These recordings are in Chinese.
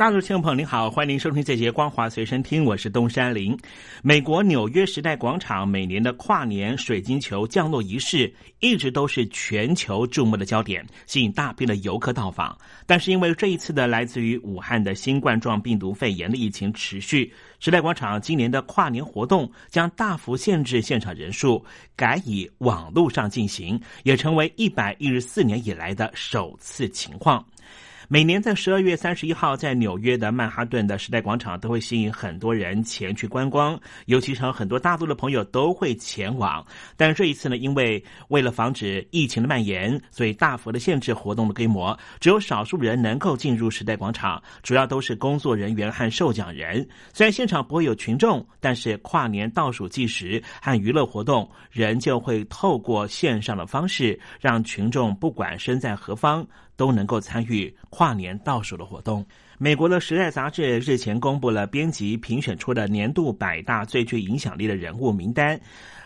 大陆听众朋友您好，欢迎您收听这节光华随身听，我是东山林。美国纽约时代广场每年的跨年水晶球降落仪式，一直都是全球注目的焦点，吸引大批的游客到访。但是因为这一次的来自于武汉的新冠状病毒肺炎的疫情持续，时代广场今年的跨年活动将大幅限制现场人数，改以网络上进行，也成为一百一十四年以来的首次情况。每年在十二月三十一号，在纽约的曼哈顿的时代广场都会吸引很多人前去观光，尤其是很多大陆的朋友都会前往。但这一次呢，因为为了防止疫情的蔓延，所以大幅的限制活动的规模，只有少数人能够进入时代广场，主要都是工作人员和受奖人。虽然现场不会有群众，但是跨年倒数计时和娱乐活动，仍旧会透过线上的方式，让群众不管身在何方。都能够参与跨年倒数的活动。美国的《时代》杂志日前公布了编辑评选出的年度百大最具影响力的人物名单。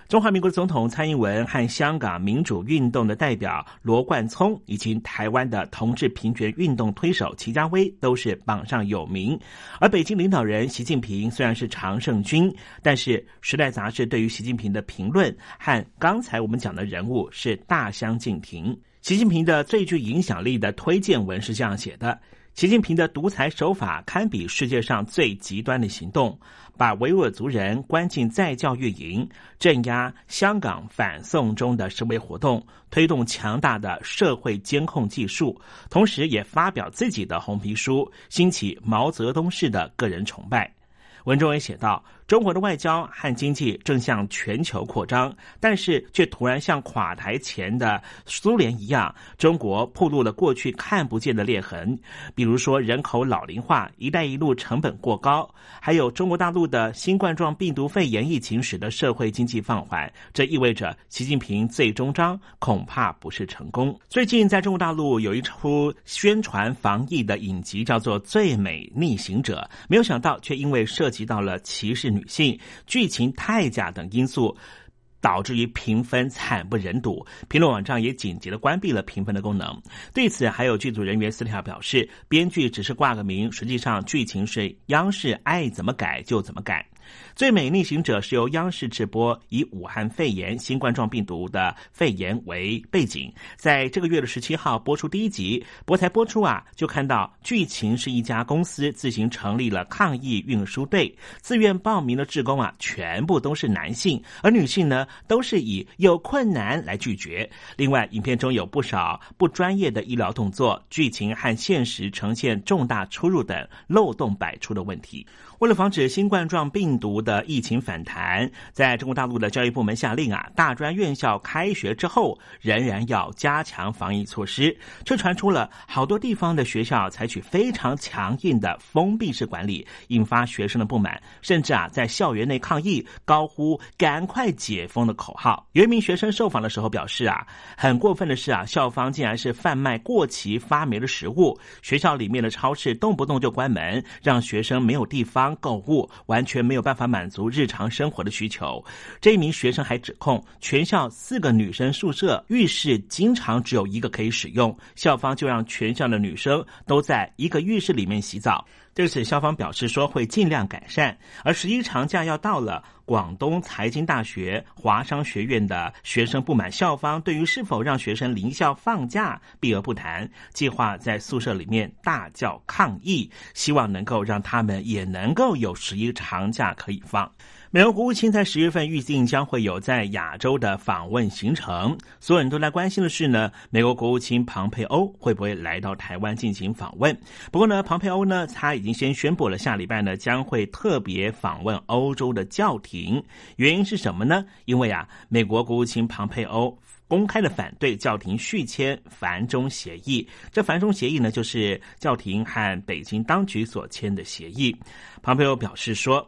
中华民国总统蔡英文和香港民主运动的代表罗冠聪，以及台湾的同志平权运动推手齐家威都是榜上有名。而北京领导人习近平虽然是常胜军，但是《时代》杂志对于习近平的评论和刚才我们讲的人物是大相径庭。习近平的最具影响力的推荐文是这样写的：习近平的独裁手法堪比世界上最极端的行动，把维吾尔族人关进再教育营，镇压香港反送中的示威活动，推动强大的社会监控技术，同时也发表自己的红皮书，兴起毛泽东式的个人崇拜。文中也写道。中国的外交和经济正向全球扩张，但是却突然像垮台前的苏联一样，中国暴露了过去看不见的裂痕。比如说人口老龄化、一带一路成本过高，还有中国大陆的新冠状病毒肺炎疫情使得社会经济放缓。这意味着习近平最终章恐怕不是成功。最近在中国大陆有一出宣传防疫的影集，叫做《最美逆行者》，没有想到却因为涉及到了歧视。女性剧情太假等因素，导致于评分惨不忍睹。评论网站也紧急的关闭了评分的功能。对此，还有剧组人员私下表示，编剧只是挂个名，实际上剧情是央视爱怎么改就怎么改。最美逆行者是由央视直播，以武汉肺炎新冠状病毒的肺炎为背景，在这个月的十七号播出第一集。播台播出啊，就看到剧情是一家公司自行成立了抗疫运输队，自愿报名的职工啊，全部都是男性，而女性呢，都是以有困难来拒绝。另外，影片中有不少不专业的医疗动作，剧情和现实呈现重大出入等漏洞百出的问题。为了防止新冠状病毒的疫情反弹，在中国大陆的教育部门下令啊，大专院校开学之后仍然要加强防疫措施。却传出了好多地方的学校采取非常强硬的封闭式管理，引发学生的不满，甚至啊在校园内抗议，高呼“赶快解封”的口号。有一名学生受访的时候表示啊，很过分的是啊，校方竟然是贩卖过期发霉的食物，学校里面的超市动不动就关门，让学生没有地方。购物完全没有办法满足日常生活的需求。这一名学生还指控，全校四个女生宿舍浴室经常只有一个可以使用，校方就让全校的女生都在一个浴室里面洗澡。对此，校方表示说会尽量改善。而十一长假要到了，广东财经大学华商学院的学生不满校方对于是否让学生临校放假避而不谈，计划在宿舍里面大叫抗议，希望能够让他们也能够有十一长假可以放。美国国务卿在十月份预定将会有在亚洲的访问行程，所有人都在关心的是呢，美国国务卿庞佩欧会不会来到台湾进行访问？不过呢，庞佩欧呢，他已经先宣布了下礼拜呢将会特别访问欧洲的教廷，原因是什么呢？因为啊，美国国务卿庞佩欧公开的反对教廷续签繁中协议，这繁中协议呢，就是教廷和北京当局所签的协议。庞佩欧表示说。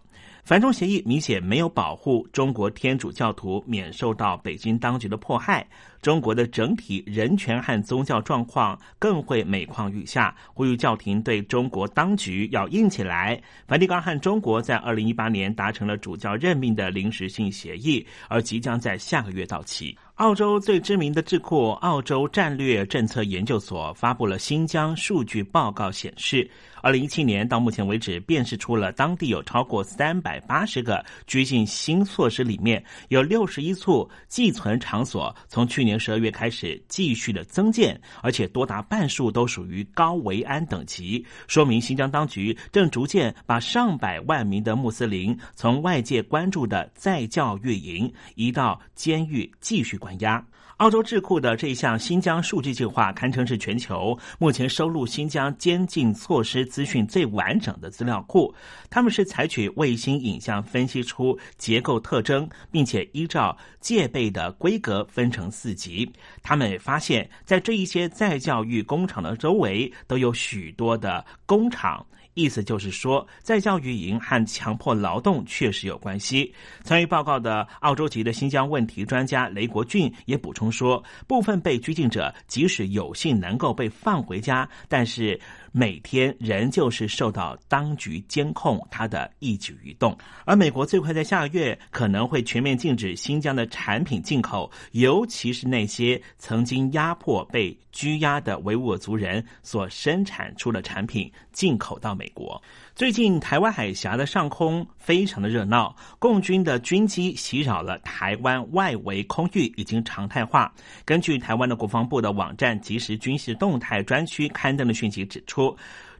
反中协议明显没有保护中国天主教徒免受到北京当局的迫害。中国的整体人权和宗教状况更会每况愈下，呼吁教廷对中国当局要硬起来。梵蒂冈和中国在二零一八年达成了主教任命的临时性协议，而即将在下个月到期。澳洲最知名的智库澳洲战略政策研究所发布了新疆数据报告，显示，二零一七年到目前为止，辨识出了当地有超过三百八十个拘禁新措施，里面有六十一处寄存场所从去年十二月开始继续的增建，而且多达半数都属于高维安等级，说明新疆当局正逐渐把上百万名的穆斯林从外界关注的在教育营移到监狱继续。关押澳洲智库的这一项新疆数据计划，堪称是全球目前收录新疆监禁措施资讯最完整的资料库。他们是采取卫星影像分析出结构特征，并且依照戒备的规格分成四级。他们发现，在这一些再教育工厂的周围，都有许多的工厂。意思就是说，在教育营和强迫劳动确实有关系。参与报告的澳洲籍的新疆问题专家雷国俊也补充说，部分被拘禁者即使有幸能够被放回家，但是。每天仍旧是受到当局监控他的一举一动，而美国最快在下个月可能会全面禁止新疆的产品进口，尤其是那些曾经压迫被拘押的维吾尔族人所生产出的产品进口到美国。最近，台湾海峡的上空非常的热闹，共军的军机袭扰了台湾外围空域，已经常态化。根据台湾的国防部的网站即时军事动态专区刊登的讯息指出。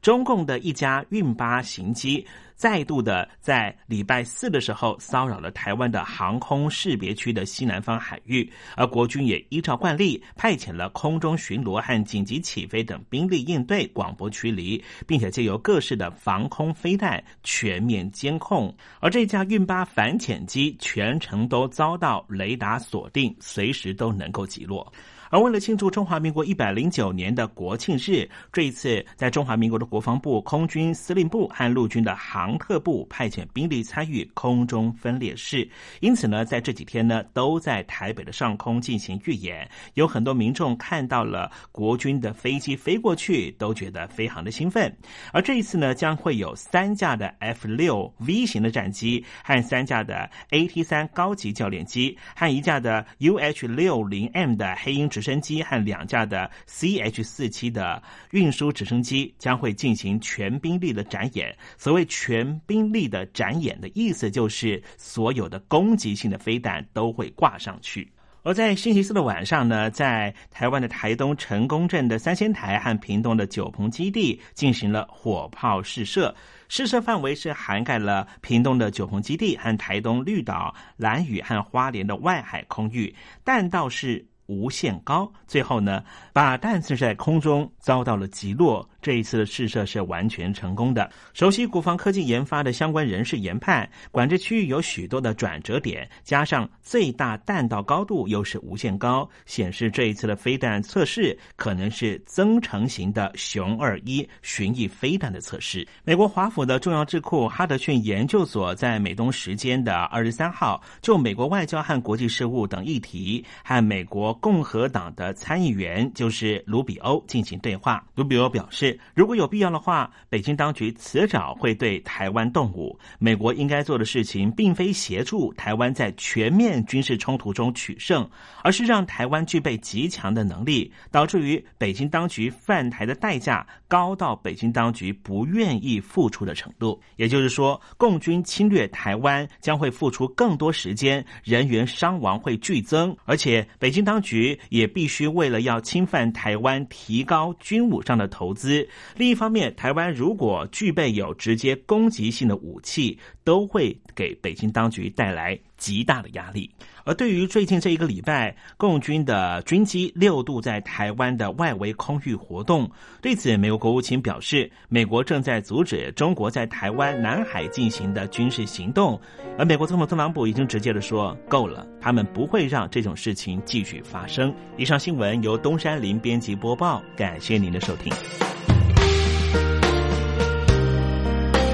中共的一家运八型机再度的在礼拜四的时候骚扰了台湾的航空识别区的西南方海域，而国军也依照惯例派遣了空中巡逻和紧急起飞等兵力应对，广播驱离，并且借由各式的防空飞弹全面监控。而这架运八反潜机全程都遭到雷达锁定，随时都能够击落。而为了庆祝中华民国一百零九年的国庆日，这一次在中华民国的国防部、空军司令部和陆军的航特部派遣兵力参与空中分列式，因此呢，在这几天呢，都在台北的上空进行预演。有很多民众看到了国军的飞机飞过去，都觉得非常的兴奋。而这一次呢，将会有三架的 F 六 V 型的战机，和三架的 AT 三高级教练机，和一架的 UH 六零 M 的黑鹰。直升机和两架的 CH 四七的运输直升机将会进行全兵力的展演。所谓全兵力的展演的意思，就是所有的攻击性的飞弹都会挂上去。而在星期四的晚上呢，在台湾的台东成功镇的三仙台和屏东的九鹏基地进行了火炮试射，试射范围是涵盖了屏东的九鹏基地和台东绿岛、蓝屿和花莲的外海空域，弹道是。无限高，最后呢，把弹射在空中遭到了击落。这一次的试射是完全成功的。熟悉国防科技研发的相关人士研判，管制区域有许多的转折点，加上最大弹道高度又是无限高，显示这一次的飞弹测试可能是增程型的熊二一巡弋飞弹的测试。美国华府的重要智库哈德逊研究所在美东时间的二十三号，就美国外交和国际事务等议题和美国共和党的参议员就是卢比欧进行对话。卢比欧表示。如果有必要的话，北京当局迟早会对台湾动武。美国应该做的事情，并非协助台湾在全面军事冲突中取胜，而是让台湾具备极强的能力，导致于北京当局犯台的代价高到北京当局不愿意付出的程度。也就是说，共军侵略台湾将会付出更多时间，人员伤亡会剧增，而且北京当局也必须为了要侵犯台湾，提高军武上的投资。另一方面，台湾如果具备有直接攻击性的武器，都会给北京当局带来极大的压力。而对于最近这一个礼拜，共军的军机六度在台湾的外围空域活动，对此，美国国务卿表示，美国正在阻止中国在台湾南海进行的军事行动。而美国总统特朗普已经直接的说，够了，他们不会让这种事情继续发生。以上新闻由东山林编辑播报，感谢您的收听。